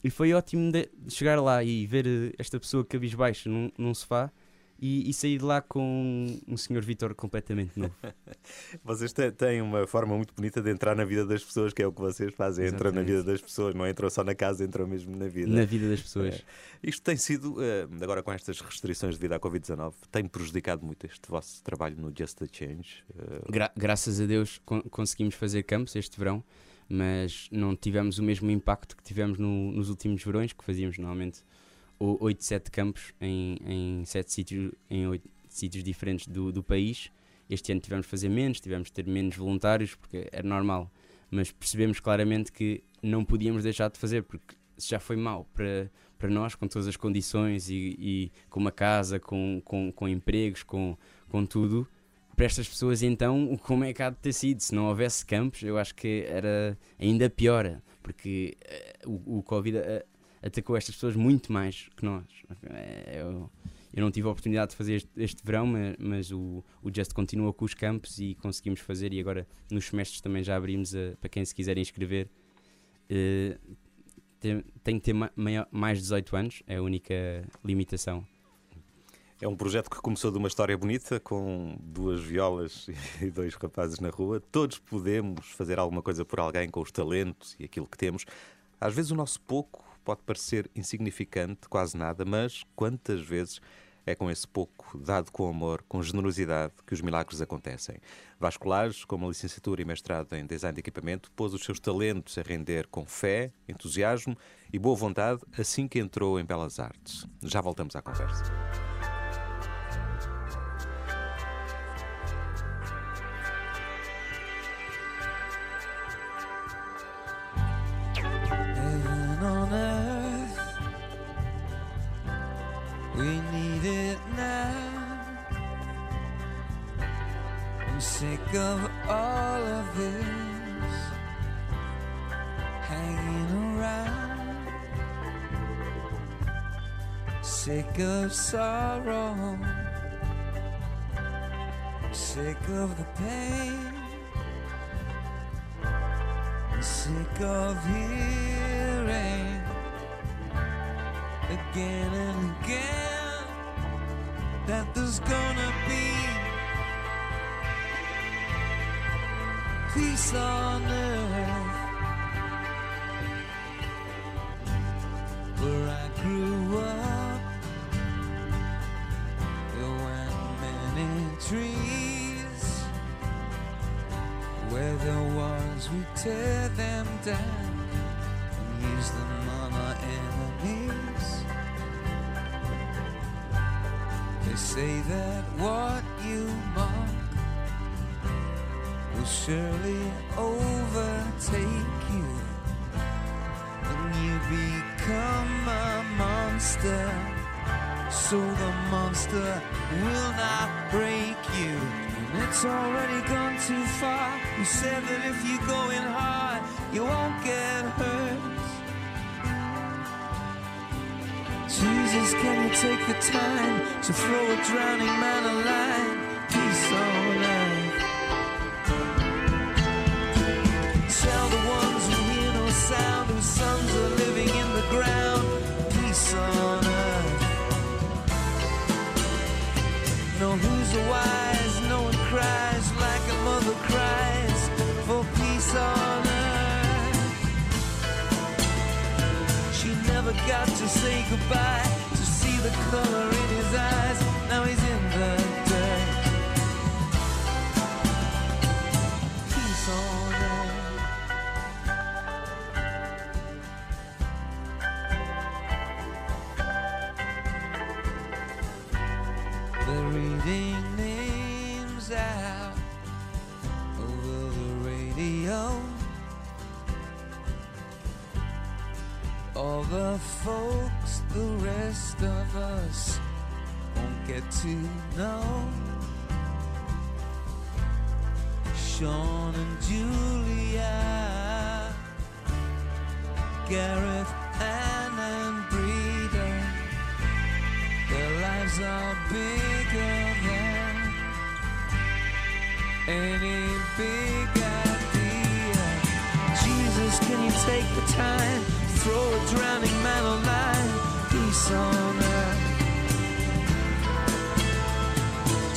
e foi ótimo chegar lá e ver eh, esta pessoa cabisbaixo num, num sofá e, e sair de lá com um senhor Vitor completamente novo. Vocês têm uma forma muito bonita de entrar na vida das pessoas, que é o que vocês fazem. Entram na vida das pessoas, não entram só na casa, entram mesmo na vida. na vida das pessoas. É. Isto tem sido, eh, agora com estas restrições devido à Covid-19, tem prejudicado muito este vosso trabalho no Just a Change. Eh, Gra- graças a Deus con- conseguimos fazer campos este verão, mas não tivemos o mesmo impacto que tivemos no- nos últimos verões, que fazíamos normalmente 8, 7 campos em, em 7 sítios, em 8 sítios diferentes do, do país. Este ano tivemos de fazer menos, tivemos de ter menos voluntários, porque era normal, mas percebemos claramente que não podíamos deixar de fazer, porque já foi mau para, para nós, com todas as condições e, e com uma casa, com, com, com empregos, com, com tudo, para estas pessoas então, como é que há de ter sido? Se não houvesse campos, eu acho que era ainda pior, porque eh, o, o Covid eh, atacou estas pessoas muito mais que nós. Eh, Eu, eu não tive a oportunidade de fazer este, este verão, mas, mas o, o Just continua com os campos e conseguimos fazer. E agora nos semestres também já abrimos a- para quem se quiser inscrever. Eh, tem, tem que ter ma- maior- mais de 18 anos, é a única limitação. É um projeto que começou de uma história bonita, com duas violas e dois rapazes na rua. Todos podemos fazer alguma coisa por alguém com os talentos e aquilo que temos. Às vezes o nosso pouco pode parecer insignificante, quase nada, mas quantas vezes é com esse pouco, dado com amor, com generosidade, que os milagres acontecem. Vasco Lages, com uma licenciatura e mestrado em design de equipamento, pôs os seus talentos a render com fé, entusiasmo e boa vontade assim que entrou em Belas Artes. Já voltamos à conversa. Peace on earth where I grew up there weren't many trees where there was, we tear them down and use them on our enemies. They say that what you mock, will surely overtake you. And you become a monster. So the monster will not break you. And it's already gone too far. You said that if you go in hard, you won't get hurt. Jesus, can you take the time to throw a drowning man a line? Wise? No one cries like a mother cries for peace on earth. She never got to say goodbye to see the color in his eyes. Now he's take the time to throw a drowning man a line? Peace on earth.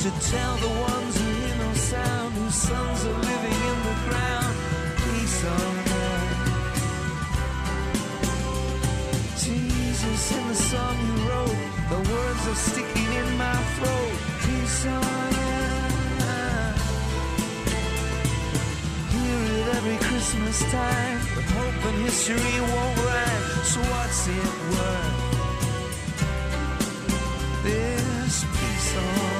To tell the ones who hear no sound, whose sons are living in the ground. Peace on earth. Jesus, in the song you wrote, the words are sticking in my throat. Peace on earth. Every Christmas time, but hope and history won't rhyme. So what's it worth? This peace on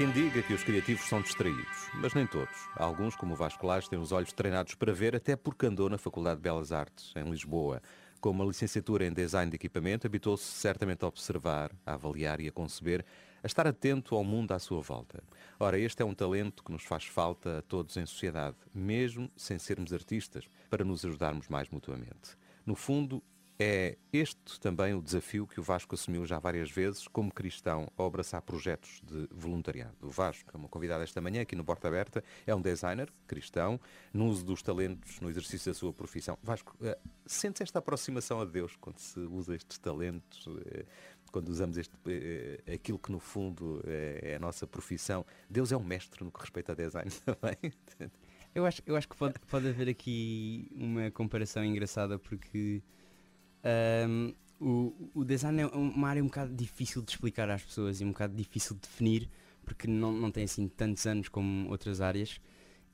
quem diga que os criativos são distraídos, mas nem todos. Alguns, como o Vasco Lage, têm os olhos treinados para ver, até porque andou na Faculdade de Belas Artes, em Lisboa. Com uma licenciatura em Design de Equipamento, habitou-se certamente a observar, a avaliar e a conceber, a estar atento ao mundo à sua volta. Ora, este é um talento que nos faz falta a todos em sociedade, mesmo sem sermos artistas, para nos ajudarmos mais mutuamente. No fundo, é este também o desafio que o Vasco assumiu já várias vezes como cristão ao abraçar projetos de voluntariado. O Vasco, como convidado esta manhã aqui no Porta Aberta, é um designer cristão, no uso dos talentos, no exercício da sua profissão. Vasco, eh, sentes esta aproximação a Deus quando se usa estes talentos, eh, quando usamos este, eh, aquilo que no fundo é a nossa profissão? Deus é um mestre no que respeita a design também. Eu acho, eu acho que pode, pode haver aqui uma comparação engraçada porque ahm, o, o design é uma área um bocado difícil de explicar às pessoas e um bocado difícil de definir porque não, não tem assim tantos anos como outras áreas.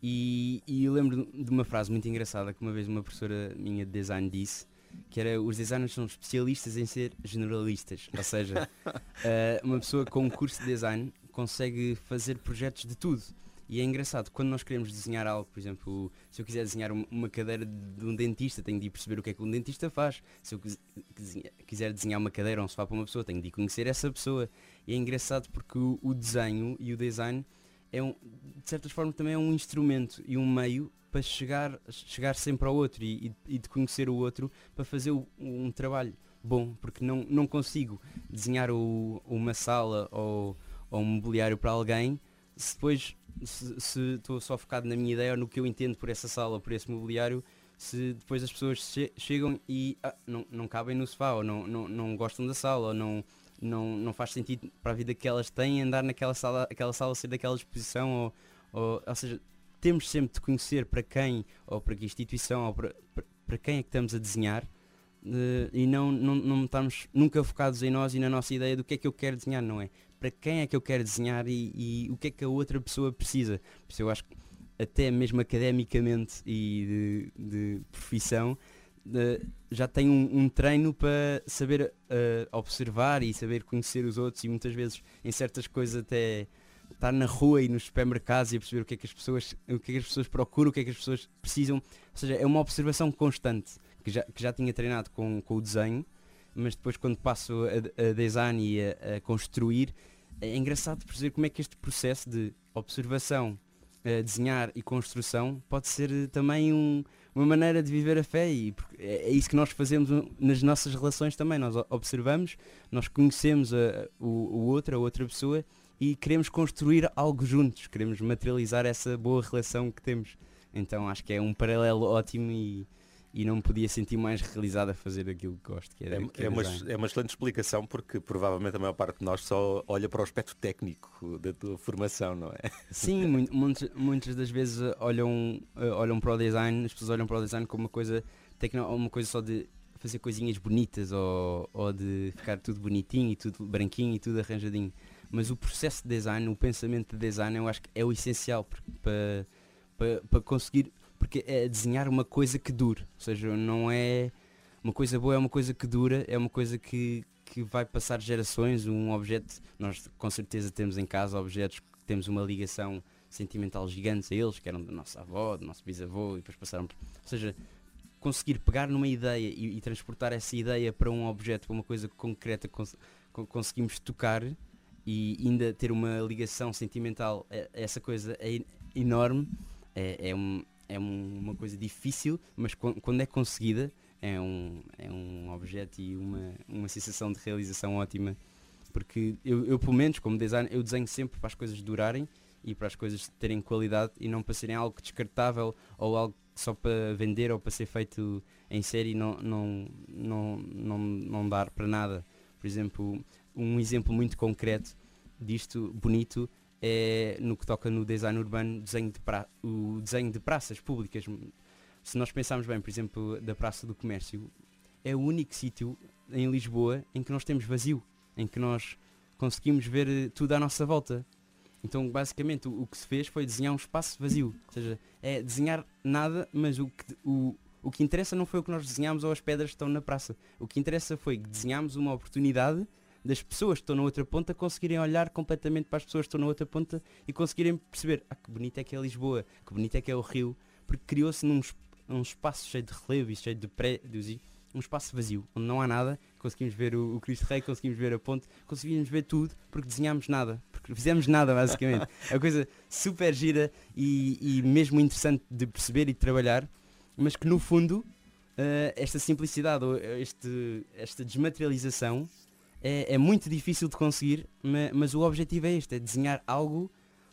E, e eu lembro de uma frase muito engraçada que uma vez uma professora minha de design disse que era os designers são especialistas em ser generalistas, ou seja, ah, uma pessoa com um curso de design consegue fazer projetos de tudo. E é engraçado, quando nós queremos desenhar algo, por exemplo, se eu quiser desenhar um- uma cadeira de um dentista, tenho de ir perceber o que é que um dentista faz. Se eu quis- quis- quiser desenhar uma cadeira ou um sofá para uma pessoa, tenho de ir conhecer essa pessoa. E é engraçado porque o, desenho e o design é um, de certas formas também é um instrumento e um meio para chegar, chegar sempre ao outro e, e- de conhecer o outro para fazer um trabalho bom, porque não, não consigo desenhar o- uma sala ou, ou um mobiliário para alguém se depois se estou só focado na minha ideia ou no que eu entendo por essa sala por esse mobiliário, se depois as pessoas che- chegam e ah, não, não cabem no sofá ou não, não, não gostam da sala ou não, não, não faz sentido para a vida que elas têm andar naquela sala, aquela sala ser daquela exposição ou, ou, ou seja, temos sempre de conhecer para quem ou para que instituição ou para, para, para quem é que estamos a desenhar eh, e não, não, não estamos nunca focados em nós e na nossa ideia do que é que eu quero desenhar, não é? Para quem é que eu quero desenhar e, e o que é que a outra pessoa precisa. Por isso eu acho que até mesmo academicamente e de, de profissão, de, já tenho um, um, treino para saber uh, observar e saber conhecer os outros e muitas vezes em certas coisas até estar na rua e nos supermercados e perceber o que é que as pessoas, o que é que as pessoas procuram, o que é que as pessoas precisam. Ou seja, é uma observação constante que já, que já tinha treinado com, com o desenho, mas depois quando passo a, a design e a, a, construir, é engraçado perceber como é que este processo de observação, uh, desenhar e construção pode ser também um, uma maneira de viver a fé e é, é isso que nós fazemos nas nossas relações também. Nós observamos, nós conhecemos a, o, o outro, a outra pessoa e queremos construir algo juntos, queremos materializar essa boa relação que temos. Então acho que é um paralelo ótimo e, e não me podia sentir mais realizado a fazer aquilo que gosto. Que era, é, que é, uma, é uma excelente explicação porque provavelmente a maior parte de nós só olha para o aspecto técnico da tua formação, não é? Sim, muitas, muitas das vezes olham, eh, olham para o design, as pessoas olham para o design como uma coisa, uma coisa só de fazer coisinhas bonitas ou, ou de ficar tudo bonitinho e tudo branquinho e tudo arranjadinho mas o processo de design, o pensamento de design, eu acho que é o essencial para, para, para conseguir, porque é desenhar uma coisa que dure, ou seja, não é uma coisa boa, é uma coisa que dura, é uma coisa que, que vai passar gerações, um objeto, nós com certeza temos em casa objetos que temos uma ligação sentimental gigante a eles, que eram da nossa avó, do nosso bisavô, e depois passaram, ou seja, conseguir pegar numa ideia e, e transportar essa ideia para um objeto, para uma coisa concreta, cons conseguimos tocar e ainda ter uma ligação sentimental essa coisa é enorme, é, é, um, é uma coisa difícil, mas quando é conseguida é um, é um objeto e uma, uma sensação de realização ótima. Porque eu, eu, pelo menos, como designer, eu desenho sempre para as coisas durarem e para as coisas terem qualidade e não para serem algo descartável ou algo só para vender ou para ser feito em série não, não, não, não, não dar para nada. Por exemplo, um exemplo muito concreto disto, bonito, é no que toca no design urbano, desenho de pra, o desenho de praças públicas. Se nós pensarmos bem, por exemplo, da Praça do Comércio, é o único sítio em Lisboa em que nós temos vazio, em que nós conseguimos ver eh, tudo à nossa volta. Então, basicamente, o, o que se fez foi desenhar um espaço vazio. Ou seja, é desenhar nada, mas o que, o, o que interessa não foi o que nós desenhámos ou as pedras que estão na praça. O que interessa foi que desenhámos uma oportunidade das pessoas que estão na outra ponta conseguirem olhar completamente para as pessoas que estão na outra ponta e conseguirem perceber ah, que bonito é que é Lisboa, que bonito é que é o Rio, porque criou-se num um espaço cheio de relevo e cheio de prédios um espaço vazio, onde não há nada, conseguimos ver o, o Cristo Rei, conseguimos ver a ponte, conseguimos ver tudo, porque desenhámos nada, porque fizemos nada basicamente. é uma coisa super gira e, e mesmo interessante de perceber e de trabalhar, mas que no fundo uh, esta simplicidade ou este, esta desmaterialização é, é muito difícil de conseguir, mas, mas, o objetivo é este, é desenhar algo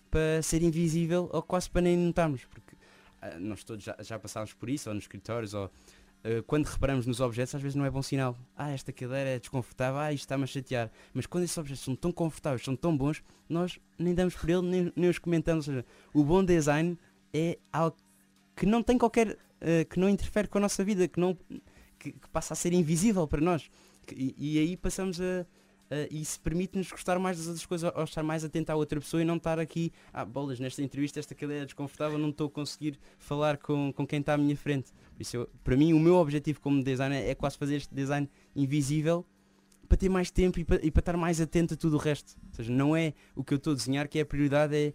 para ser invisível ou quase para nem notarmos, porque uh, nós todos já, já passámos por isso, ou nos escritórios, ou uh, quando reparamos nos objetos às vezes não é bom sinal. Ah, esta cadeira é desconfortável, ah, isto está-me a chatear. Mas quando esses objetos são tão confortáveis, são tão bons, nós nem damos por ele, nem, nem os comentamos. Seja, o bom design é algo que não tem qualquer, uh, que não interfere com a nossa vida, que, não, que, que passa a ser invisível para nós. E, e aí passamos a, Uh, isso permite-nos gostar mais das outras coisas ou estar mais atento à outra pessoa e não estar aqui, ah, bolas, nesta entrevista esta cadeira é desconfortável, não estou a conseguir falar com, com quem está à minha frente. Por isso, eu, para mim, o meu objetivo como designer é quase fazer este design invisível para ter mais tempo e para, e para estar mais atento a tudo o resto. Ou seja, não é o que eu estou a desenhar que é a prioridade, é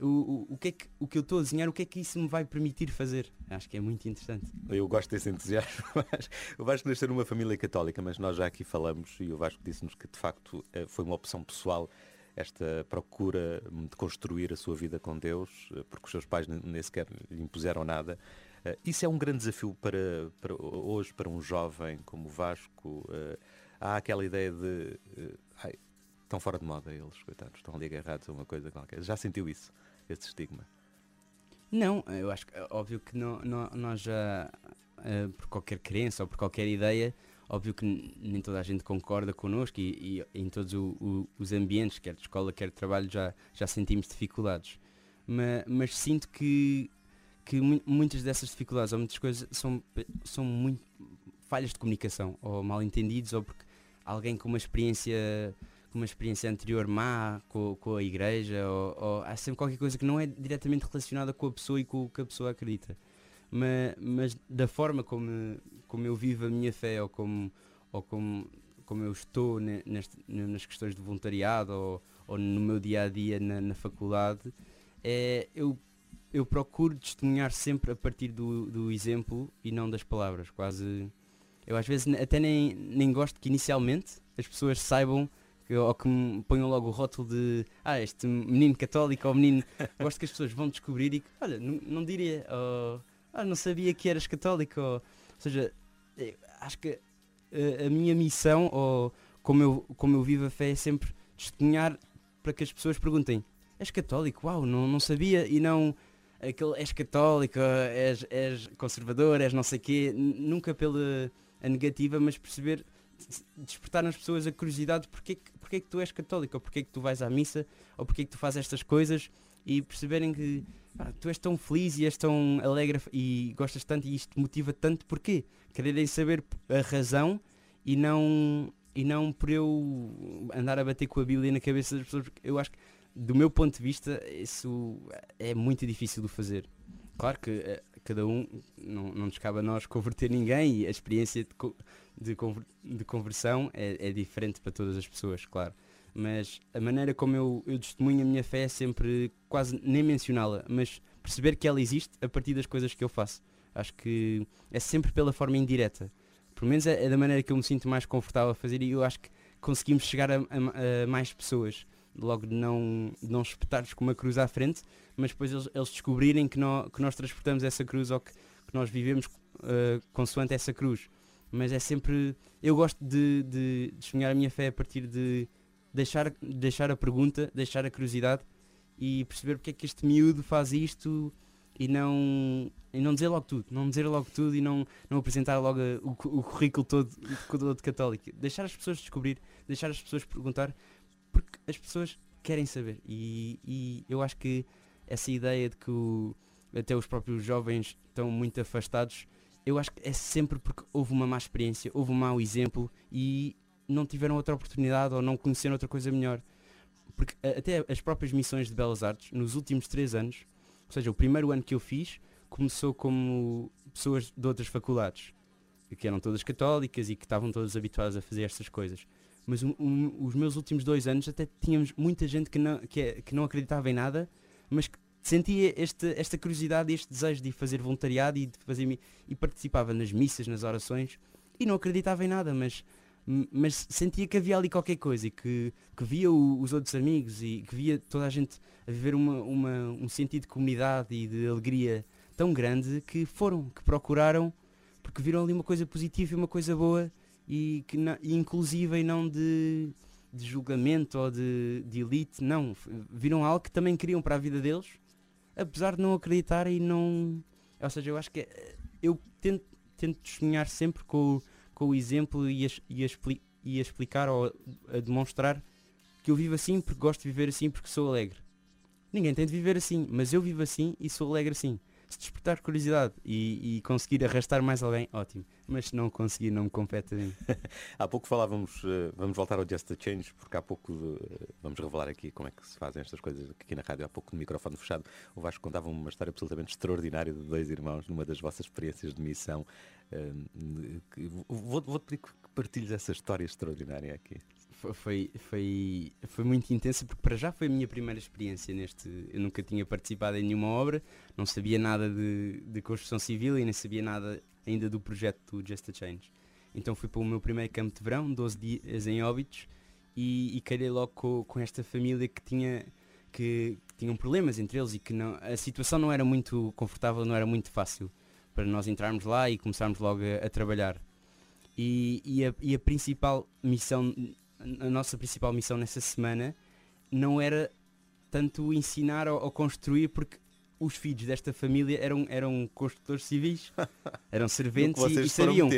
o, o, o, que é que, o que eu estou a desenhar, o que é que isso me vai permitir fazer. Acho que é muito interessante. Eu gosto desse entusiasmo. o Vasco nasceu numa família católica, mas nós já aqui falamos e o Vasco disse-nos que de facto eh, foi uma opção pessoal esta procura de construir a sua vida com Deus, eh, porque os seus pais nem sequer lhe impuseram nada. Eh, isso é um grande desafio para, para hoje, para um jovem como o Vasco. Há aquela ideia de. Ai, estão fora de moda eles, coitados, estão ali agarrados a uma coisa qualquer. Já sentiu isso? Esse estigma? Não, eu acho que é óbvio que não, não, nós já, uh, por qualquer crença ou por qualquer ideia, óbvio que nem toda a gente concorda connosco e, e em todos o, o, os ambientes, quer de escola, quer de trabalho, já, já sentimos dificuldades. Mas, mas sinto que, que muitas dessas dificuldades ou muitas coisas são, são muito falhas de comunicação, ou mal entendidos, ou porque alguém com uma experiência uma experiência anterior má com, com a igreja, ou, ou, há sempre qualquer coisa que não é diretamente relacionada com a pessoa e com o que a pessoa acredita. Mas, mas da forma como, como eu vivo a minha fé, ou como, ou como, como eu estou nas questões de voluntariado, ou, ou no meu dia a dia na, na faculdade, é, eu, eu procuro testemunhar sempre a partir do, do exemplo e não das palavras. Quase. Eu às vezes até nem, nem gosto que inicialmente as pessoas saibam que, ou que me ponham logo o rótulo de ah, este menino católico ou menino. gosto que as pessoas vão descobrir e que, olha, não, não diria, ou, ah, não sabia que eras católico, ou, ou seja, acho que a, a, minha missão, ou como eu, como eu vivo a fé, é sempre testemunhar para que as pessoas perguntem és católico, uau, não, não sabia, e não aquele és católico, és, és conservador, és não sei quê, nunca pela a negativa, mas perceber, despertar nas pessoas a curiosidade porque, porque é que tu és católico, ou porque é que tu vais à missa, ou porque é que tu fazes estas coisas, e perceberem que tu és tão feliz e és tão alegre e gostas tanto e isto motiva tanto, porquê? Quererem saber a razão e não, e não por eu andar a bater com a Bíblia na cabeça das pessoas, porque eu acho que do meu ponto de vista, isso é muito difícil de fazer. Claro que uh, cada um, não, não nos cabe a nós converter ninguém e a experiência de, de, de conversão é, é, diferente para todas as pessoas, claro. Mas a maneira como eu, eu testemunho a minha fé é sempre quase nem mencioná-la, mas perceber que ela existe a partir das coisas que eu faço. Acho que é sempre pela forma indireta. Pelo menos é, é da maneira que eu me sinto mais confortável a fazer e eu acho que conseguimos chegar a, a, a mais pessoas logo de não, de não com uma cruz à frente, mas depois eles, eles descobrirem que, nó, que nós transportamos essa cruz ou que, que nós vivemos uh, consoante essa cruz. Mas é sempre. Eu gosto de, de, de a minha fé a partir de deixar, deixar a pergunta, deixar a curiosidade e perceber porque é que este miúdo faz isto e não, e não dizer logo tudo, não dizer logo tudo e não, não apresentar logo o, o currículo todo, todo católico. Deixar as pessoas descobrir, deixar as pessoas perguntar, porque as pessoas querem saber. E, e eu acho que essa ideia de que o, até os próprios jovens estão muito afastados, eu acho que é sempre porque houve uma má experiência, houve um mau exemplo e não tiveram outra oportunidade ou não conheceram outra coisa melhor. Porque até as próprias missões de Belas Artes, nos últimos três anos, ou seja, o primeiro ano que eu fiz, começou como pessoas de outras faculdades, que eram todas católicas e que estavam todas habituadas a fazer estas coisas mas um, um, os meus últimos dois anos até tínhamos muita gente que não, que, é, que não acreditava em nada, mas que sentia este, esta curiosidade e este desejo de fazer voluntariado e de fazer e participava nas missas, nas orações e não acreditava em nada, mas mas sentia que havia ali qualquer coisa e que, que via o, os outros amigos e que via toda a gente a viver uma, uma, um sentido de comunidade e de alegria tão grande que foram, que procuraram, porque viram ali uma coisa positiva e uma coisa boa e que inclusive e não de, de julgamento ou de, de elite, não. Viram algo que também queriam para a vida deles, apesar de não acreditar e não. Ou seja, eu acho que é, eu tento, tento testemunhar sempre com, com o exemplo e a, e, a expli, e a explicar ou a demonstrar que eu vivo assim porque gosto de viver assim porque sou alegre. Ninguém tem de viver assim, mas eu vivo assim e sou alegre assim se despertar curiosidade e, e, conseguir arrastar mais alguém, ótimo. Mas se não conseguir, não me compete a mim. há pouco falávamos, uh, vamos voltar ao Just a Change, porque há pouco uh, vamos revelar aqui como é que se fazem estas coisas aqui na rádio, há pouco no microfone fechado. O Vasco contava uma história absolutamente extraordinária de dois irmãos numa das vossas experiências de missão. Uh, Vou-te vou pedir que partilhes essa história extraordinária aqui foi, foi, foi muito intensa porque para já foi a minha primeira experiência neste. Eu nunca tinha participado em nenhuma obra, não sabia nada de, de construção civil e nem sabia nada ainda do projeto do Just a Change. Então fui para o meu primeiro campo de verão, 12 dias em Óbitos, e, e calhei logo com, com esta família que tinha que, que tinham problemas entre eles e que não, a situação não era muito confortável, não era muito fácil para nós entrarmos lá e começarmos logo a, a trabalhar. E, e, a, e a principal missão a nossa principal missão nessa semana não era tanto ensinar ou, ou construir, porque os filhos desta família eram, eram construtores civis, eram serventes e, e sabiam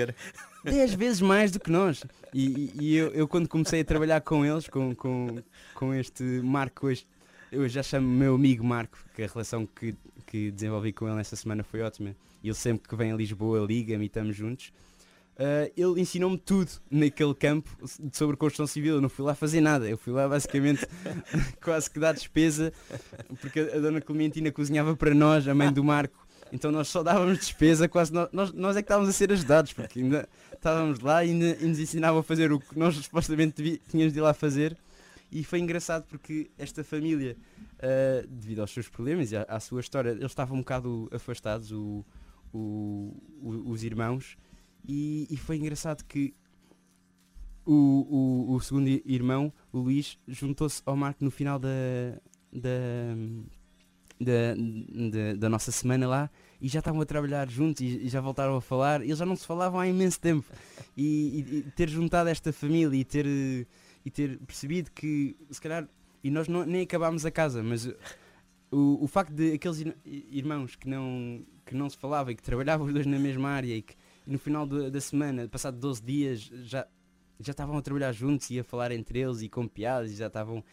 10 vezes mais do que nós. E, e eu, eu, quando comecei a trabalhar com eles, com, com, com este Marco, hoje, eu já chamo meu amigo Marco, que a relação que, que desenvolvi com ele nessa semana foi ótima. E ele sempre que vem a Lisboa liga-me e estamos juntos. Uh, ele ensinou-me tudo naquele campo sobre construção civil. Eu não fui lá fazer nada, eu fui lá basicamente quase que dar despesa, porque a dona Clementina cozinhava para nós, a mãe do Marco. Então nós só dávamos despesa, quase nós, nós, nós é que estávamos a ser ajudados, porque ainda estávamos lá e ainda, ainda nos ensinavam a fazer o que nós supostamente tínhamos de ir lá fazer. E foi engraçado porque esta família, uh, devido aos seus problemas e à, à, sua história, eles estavam um bocado afastados, o, o, o, os irmãos, e, e, foi engraçado que o, o, segundo irmão, o Luís, juntou-se ao Marco no final da, da, da, da, da, nossa semana lá e já estavam a trabalhar juntos e, e, já voltaram a falar. Eles já não se falavam há imenso tempo. E, e, e ter juntado esta família e ter e ter percebido que, se calhar, e nós não, nem acabámos a casa, mas o, o facto de aqueles irmãos que não, que não se falavam e que trabalhavam os dois na mesma área e que no final de, da semana, passado 12 dias, já, já estavam a trabalhar juntos e a falar entre eles e com piadas e já estavam.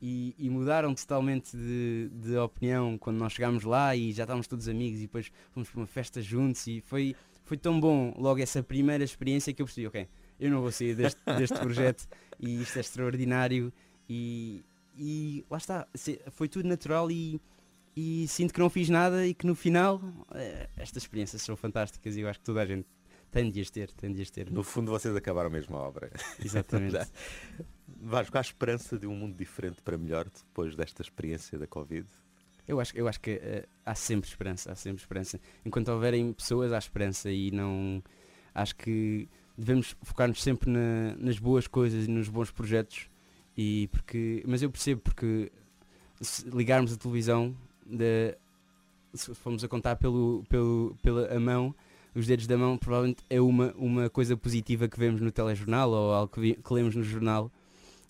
E, e, mudaram totalmente de, de opinião quando nós chegámos lá e já estávamos todos amigos e depois fomos para uma festa juntos e foi, foi tão bom logo essa primeira experiência que eu percebi, ok, eu não vou sair deste, deste projeto e isto é extraordinário e, e lá está, foi tudo natural e, e sinto que não fiz nada e que no final eh, estas experiências são fantásticas e eu acho que toda a gente tem de as ter, tem de as ter. No fundo vocês acabaram mesmo a obra. Exatamente. Vasco, há esperança de um mundo diferente para melhor depois desta experiência da Covid? Eu acho, eu acho que uh, há sempre esperança, há sempre esperança. Enquanto houverem pessoas, há esperança e não. Acho que devemos focar-nos sempre na, nas boas coisas e nos bons projetos. E porque, mas eu percebo porque se ligarmos a televisão, de, se formos a contar pelo, pelo, pela a mão, os dedos da mão provavelmente é uma, uma coisa positiva que vemos no telejornal ou algo que, vi, que lemos no jornal.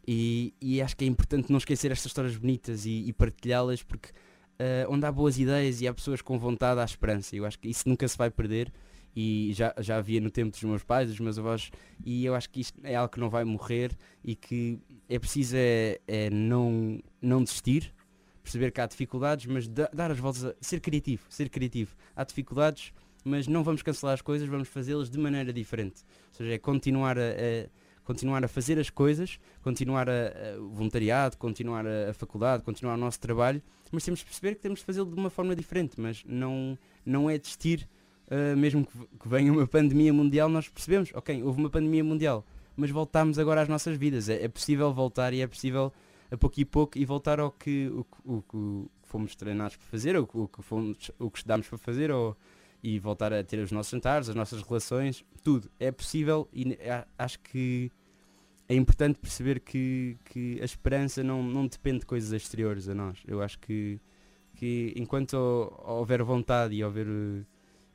E, e, acho que é importante não esquecer estas histórias bonitas e, e partilhá-las porque uh, onde há boas ideias e há pessoas com vontade há esperança. Eu acho que isso nunca se vai perder e já, já havia no tempo dos meus pais, dos meus avós, e eu acho que isto é algo que não vai morrer e que é preciso é, é não, não desistir, perceber que há dificuldades, mas da, dar as voltas a ser criativo, ser criativo. Há dificuldades, mas não vamos cancelar as coisas, vamos fazê-las de maneira diferente. Ou seja, é continuar a, a continuar a fazer as coisas, continuar a, a voluntariado, continuar a, a, faculdade, continuar o nosso trabalho, mas temos de perceber que temos de fazê-lo de uma forma diferente, mas não, não é desistir uh, mesmo que, que venha uma pandemia mundial, nós percebemos, ok, houve uma pandemia mundial, mas voltamos agora às nossas vidas. É, é possível voltar e é possível a pouco e pouco e voltar ao que, o, o, o que fomos treinados para fazer, ou o que, fomos, o que estudámos para fazer, ou, e voltar a ter os nossos jantares, as nossas relações, tudo. É possível e acho que é importante perceber que, que a esperança não, não depende de coisas exteriores a nós. Eu acho que, que enquanto houver vontade e houver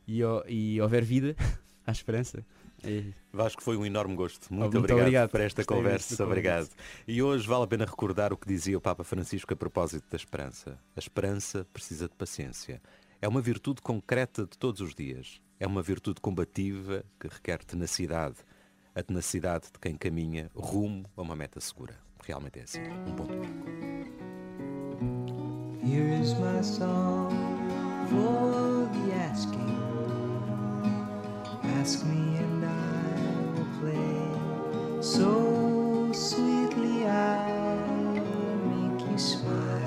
e, e houver vida, há esperança. É. Vasco, foi um enorme gosto. Muito, muito obrigado, obrigado, por esta conversa. Obrigado. E hoje vale a pena recordar o que dizia o Papa Francisco a propósito da esperança. A esperança precisa de paciência. É uma virtude concreta de todos os dias. É uma virtude combativa que requer tenacidade. A tenacidade de quem caminha rumo a uma meta segura. Realmente é assim. Um bom domingo. Here is my song for the asking. Ask me and I will play so sweetly make you smile.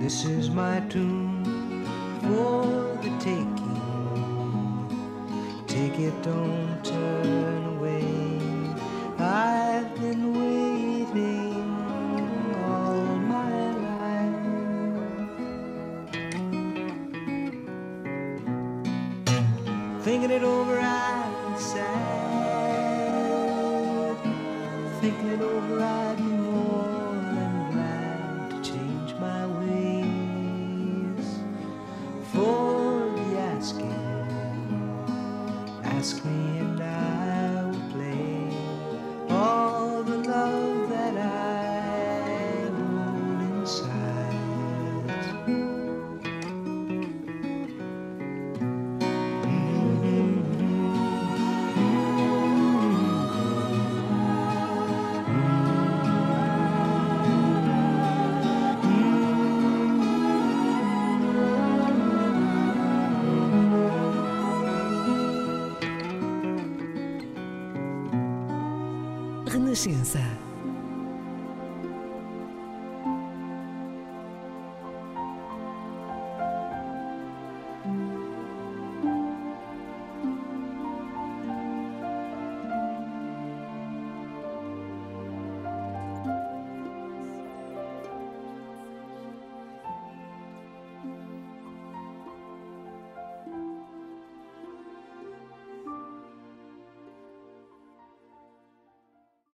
This is my tune for the taking. Take it, don't turn away. I've been waiting all my life. Thinking it over, I'd